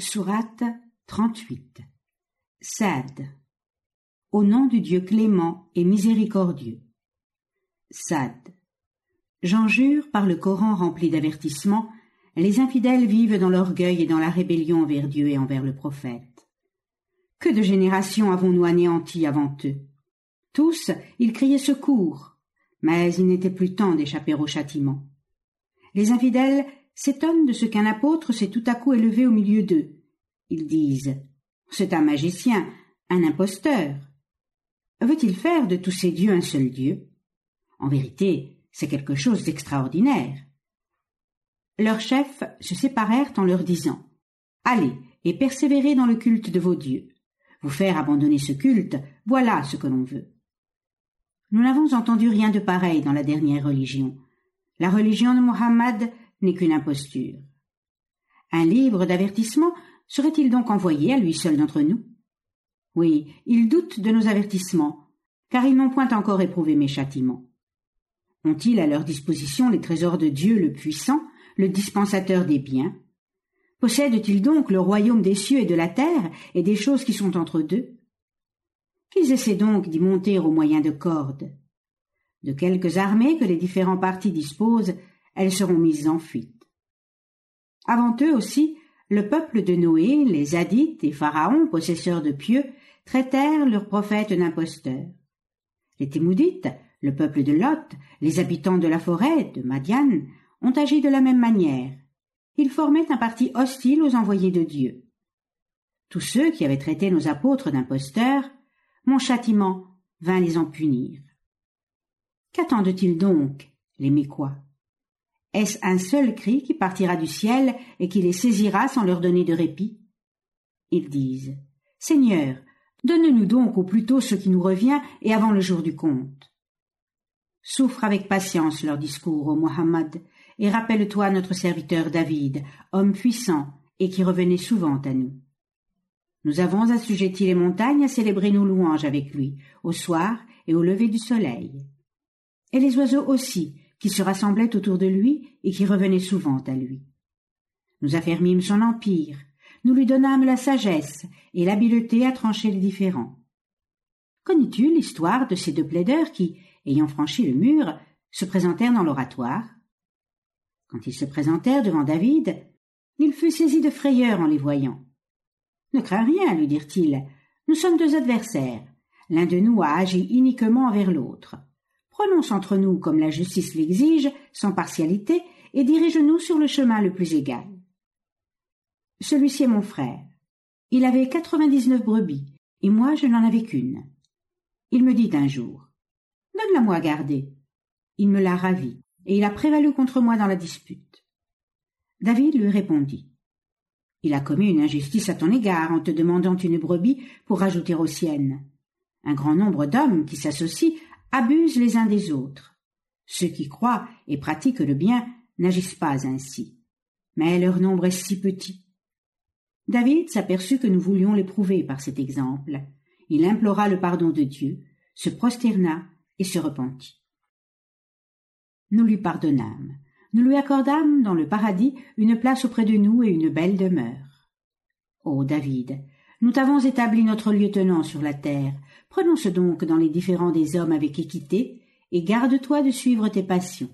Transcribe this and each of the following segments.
Sourate 38 Sad Au nom du Dieu clément et miséricordieux. Sad J'en jure par le Coran rempli d'avertissements, les infidèles vivent dans l'orgueil et dans la rébellion envers Dieu et envers le prophète. Que de générations avons-nous anéanties avant eux? Tous, ils criaient secours, mais il n'était plus temps d'échapper au châtiment. Les infidèles s'étonnent de ce qu'un apôtre s'est tout à coup élevé au milieu d'eux. Ils disent C'est un magicien, un imposteur. Veut-il faire de tous ces dieux un seul Dieu? En vérité, c'est quelque chose d'extraordinaire. Leurs chefs se séparèrent en leur disant Allez et persévérez dans le culte de vos dieux. Vous faire abandonner ce culte, voilà ce que l'on veut. Nous n'avons entendu rien de pareil dans la dernière religion. La religion de Mohammed n'est qu'une imposture. Un livre d'avertissement serait-il donc envoyé à lui seul d'entre nous? Oui, ils doutent de nos avertissements, car ils n'ont point encore éprouvé mes châtiments. Ont-ils à leur disposition les trésors de Dieu le puissant, le dispensateur des biens? Possèdent-ils donc le royaume des cieux et de la terre et des choses qui sont entre deux? Qu'ils essaient donc d'y monter au moyen de cordes. De quelques armées que les différents partis disposent, elles seront mises en fuite. Avant eux aussi, le peuple de Noé, les Hadithes et Pharaon, possesseurs de pieux, traitèrent leurs prophètes d'imposteurs. Les Témoudites, le peuple de Lot, les habitants de la forêt, de Madian, ont agi de la même manière. Ils formaient un parti hostile aux envoyés de Dieu. Tous ceux qui avaient traité nos apôtres d'imposteurs, mon châtiment vint les en punir. Qu'attendent-ils donc, les Mécois? Est-ce un seul cri qui partira du ciel et qui les saisira sans leur donner de répit? Ils disent Seigneur, donne-nous donc au plus tôt ce qui nous revient et avant le jour du compte. Souffre avec patience leur discours, ô Mohammed, et rappelle-toi notre serviteur David, homme puissant et qui revenait souvent à nous. Nous avons assujetti les montagnes à célébrer nos louanges avec lui, au soir et au lever du soleil. Et les oiseaux aussi, qui se rassemblaient autour de lui et qui revenaient souvent à lui. Nous affermîmes son empire, nous lui donnâmes la sagesse et l'habileté à trancher les différends. Connais-tu l'histoire de ces deux plaideurs qui, ayant franchi le mur, se présentèrent dans l'oratoire? Quand ils se présentèrent devant David, il fut saisi de frayeur en les voyant. Ne crains rien, lui dirent-ils, nous sommes deux adversaires. L'un de nous a agi iniquement envers l'autre. Prononce entre nous comme la justice l'exige, sans partialité, et dirige-nous sur le chemin le plus égal. Celui-ci est mon frère. Il avait quatre-vingt-dix-neuf brebis, et moi je n'en avais qu'une. Il me dit un jour Donne-la-moi à garder. Il me l'a ravi, et il a prévalu contre moi dans la dispute. David lui répondit Il a commis une injustice à ton égard en te demandant une brebis pour ajouter aux siennes. Un grand nombre d'hommes qui s'associent abusent les uns des autres. Ceux qui croient et pratiquent le bien n'agissent pas ainsi. Mais leur nombre est si petit. David s'aperçut que nous voulions l'éprouver par cet exemple. Il implora le pardon de Dieu, se prosterna et se repentit. Nous lui pardonnâmes. Nous lui accordâmes dans le paradis une place auprès de nous et une belle demeure. Ô David, nous t'avons établi notre lieutenant sur la terre. Prononce donc dans les différends des hommes avec équité, et garde-toi de suivre tes passions.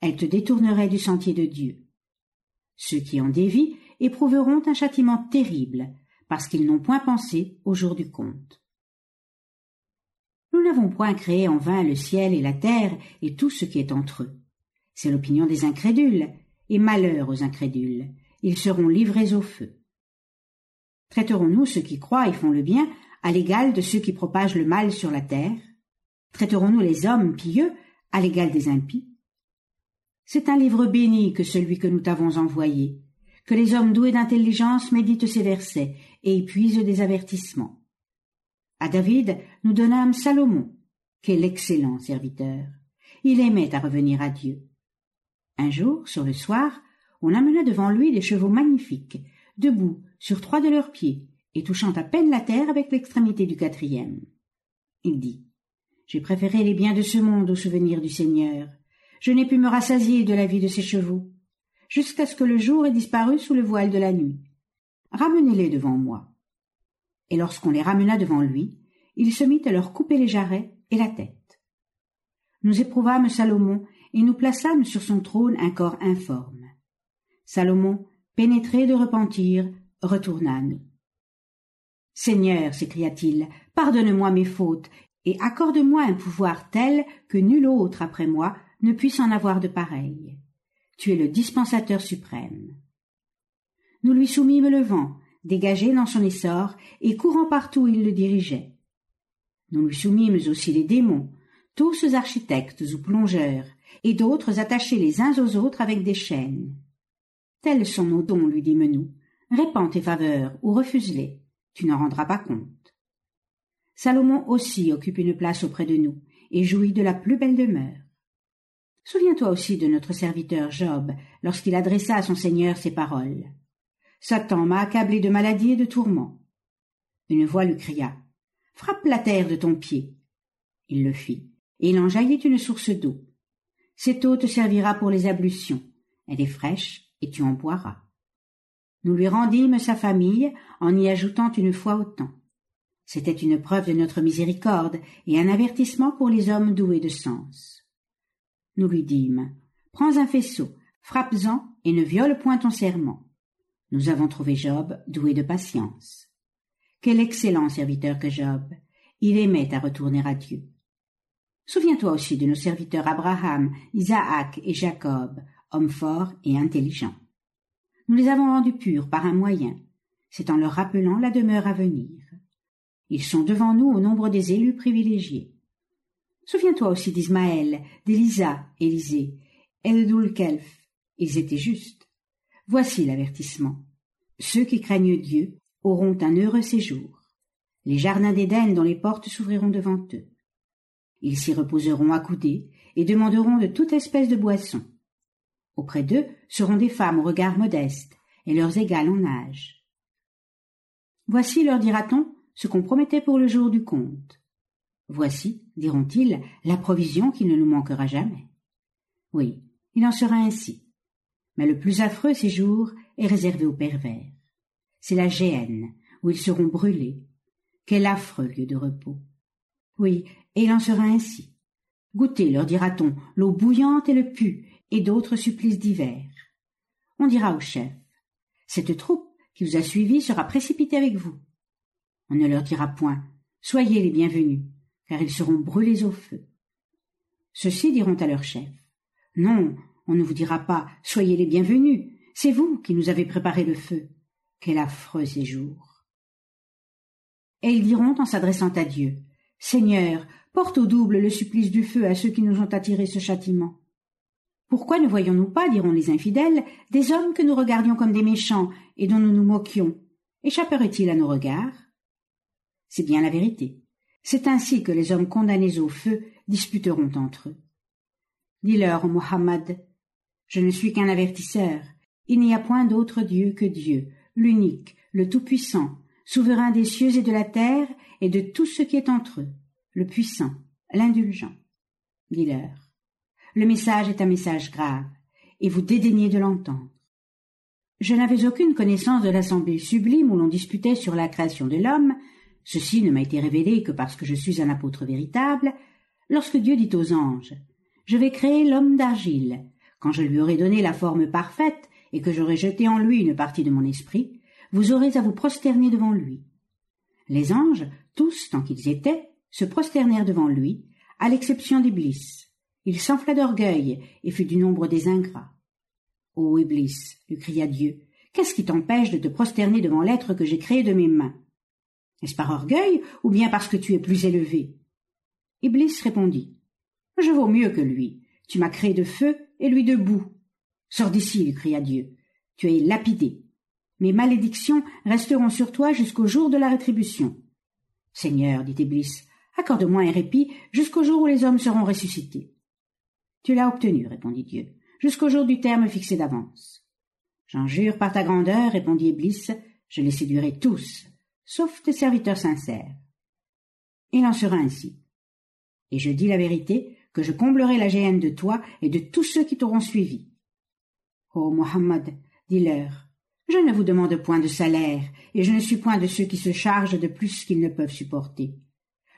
Elles te détourneraient du sentier de Dieu. Ceux qui en dévient éprouveront un châtiment terrible, parce qu'ils n'ont point pensé au jour du compte. Nous n'avons point créé en vain le ciel et la terre et tout ce qui est entre eux. C'est l'opinion des incrédules, et malheur aux incrédules. Ils seront livrés au feu. Traiterons-nous ceux qui croient et font le bien à l'égal de ceux qui propagent le mal sur la terre Traiterons-nous les hommes pieux à l'égal des impies? C'est un livre béni que celui que nous t'avons envoyé, que les hommes doués d'intelligence méditent ces versets et y puisent des avertissements. À David, nous donnâmes Salomon. Quel excellent serviteur. Il aimait à revenir à Dieu. Un jour, sur le soir, on amena devant lui des chevaux magnifiques, debout sur trois de leurs pieds, et touchant à peine la terre avec l'extrémité du quatrième. Il dit J'ai préféré les biens de ce monde au souvenir du Seigneur. Je n'ai pu me rassasier de la vie de ces chevaux, jusqu'à ce que le jour ait disparu sous le voile de la nuit. Ramenez-les devant moi. Et lorsqu'on les ramena devant lui, il se mit à leur couper les jarrets et la tête. Nous éprouvâmes Salomon et nous plaçâmes sur son trône un corps informe. Salomon, pénétré de repentir, retourna nous. Seigneur, s'écria-t-il, pardonne-moi mes fautes et accorde-moi un pouvoir tel que nul autre après moi ne puisse en avoir de pareil. Tu es le dispensateur suprême. Nous lui soumîmes le vent, dégagé dans son essor et courant partout où il le dirigeait. Nous lui soumîmes aussi les démons, tous architectes ou plongeurs, et d'autres attachés les uns aux autres avec des chaînes. Tels sont nos dons, lui dîmes-nous. Répands tes faveurs ou refuse-les. Tu n'en rendras pas compte. Salomon aussi occupe une place auprès de nous et jouit de la plus belle demeure. Souviens-toi aussi de notre serviteur Job lorsqu'il adressa à son Seigneur ces paroles. Satan m'a accablé de maladie et de tourments. Une voix lui cria. Frappe la terre de ton pied. Il le fit, et il en jaillit une source d'eau. Cette eau te servira pour les ablutions. Elle est fraîche, et tu en boiras. Nous lui rendîmes sa famille en y ajoutant une fois autant. C'était une preuve de notre miséricorde et un avertissement pour les hommes doués de sens. Nous lui dîmes Prends un faisceau, frappe-en et ne viole point ton serment. Nous avons trouvé Job doué de patience. Quel excellent serviteur que Job. Il aimait à retourner à Dieu. Souviens-toi aussi de nos serviteurs Abraham, Isaac et Jacob, hommes forts et intelligents. Nous les avons rendus purs par un moyen, c'est en leur rappelant la demeure à venir. Ils sont devant nous au nombre des élus privilégiés. Souviens-toi aussi d'Ismaël, d'Élisa, Élisée, Kelf. Ils étaient justes. Voici l'avertissement. Ceux qui craignent Dieu auront un heureux séjour. Les jardins d'Éden dont les portes s'ouvriront devant eux. Ils s'y reposeront accoudés et demanderont de toute espèce de boisson. Auprès d'eux seront des femmes au regard modeste et leurs égales en âge. Voici, leur dira-t-on, ce qu'on promettait pour le jour du compte. Voici, diront-ils, la provision qui ne nous manquera jamais. Oui, il en sera ainsi. Mais le plus affreux séjour est réservé aux pervers. C'est la géhenne, où ils seront brûlés. Quel affreux lieu de repos. Oui, et il en sera ainsi. Goûtez, leur dira-t-on, l'eau bouillante et le pu, et d'autres supplices divers. On dira au chef, cette troupe qui vous a suivi sera précipitée avec vous. On ne leur dira point, soyez les bienvenus, car ils seront brûlés au feu. Ceux-ci diront à leur chef, non, on ne vous dira pas, soyez les bienvenus, c'est vous qui nous avez préparé le feu. Quel affreux séjour. Et ils diront en s'adressant à Dieu, Seigneur, porte au double le supplice du feu à ceux qui nous ont attiré ce châtiment. Pourquoi ne voyons-nous pas, diront les infidèles, des hommes que nous regardions comme des méchants et dont nous nous moquions? Échapperait-il à nos regards? C'est bien la vérité. C'est ainsi que les hommes condamnés au feu disputeront entre eux. Dis-leur, Mohammed, je ne suis qu'un avertisseur. Il n'y a point d'autre Dieu que Dieu, l'unique, le Tout-Puissant, souverain des cieux et de la terre et de tout ce qui est entre eux, le puissant, l'indulgent. Dis-leur, le message est un message grave, et vous dédaignez de l'entendre. Je n'avais aucune connaissance de l'assemblée sublime où l'on disputait sur la création de l'homme, ceci ne m'a été révélé que parce que je suis un apôtre véritable, lorsque Dieu dit aux anges, Je vais créer l'homme d'argile. Quand je lui aurai donné la forme parfaite et que j'aurai jeté en lui une partie de mon esprit, vous aurez à vous prosterner devant lui. Les anges, tous tant qu'ils étaient, se prosternèrent devant lui, à l'exception d'Iblis. Il s'enfla d'orgueil et fut du nombre des ingrats. Ô Iblis, lui cria Dieu, qu'est-ce qui t'empêche de te prosterner devant l'être que j'ai créé de mes mains? Est-ce par orgueil ou bien parce que tu es plus élevé? Iblis répondit Je vaux mieux que lui. Tu m'as créé de feu et lui de boue. Sors d'ici, lui cria Dieu. Tu es lapidé. Mes malédictions resteront sur toi jusqu'au jour de la rétribution. Seigneur, dit Iblis, accorde-moi un répit jusqu'au jour où les hommes seront ressuscités. Tu l'as obtenu, répondit Dieu, jusqu'au jour du terme fixé d'avance. J'en jure par ta grandeur, répondit Iblis, je les séduirai tous, sauf tes serviteurs sincères. Il en sera ainsi. Et je dis la vérité, que je comblerai la géhenne de toi et de tous ceux qui t'auront suivi. Ô Mohammed, dis-leur, Je ne vous demande point de salaire, et je ne suis point de ceux qui se chargent de plus qu'ils ne peuvent supporter.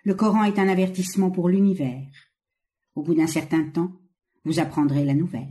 Le Coran est un avertissement pour l'univers. Au bout d'un certain temps, vous apprendrez la nouvelle.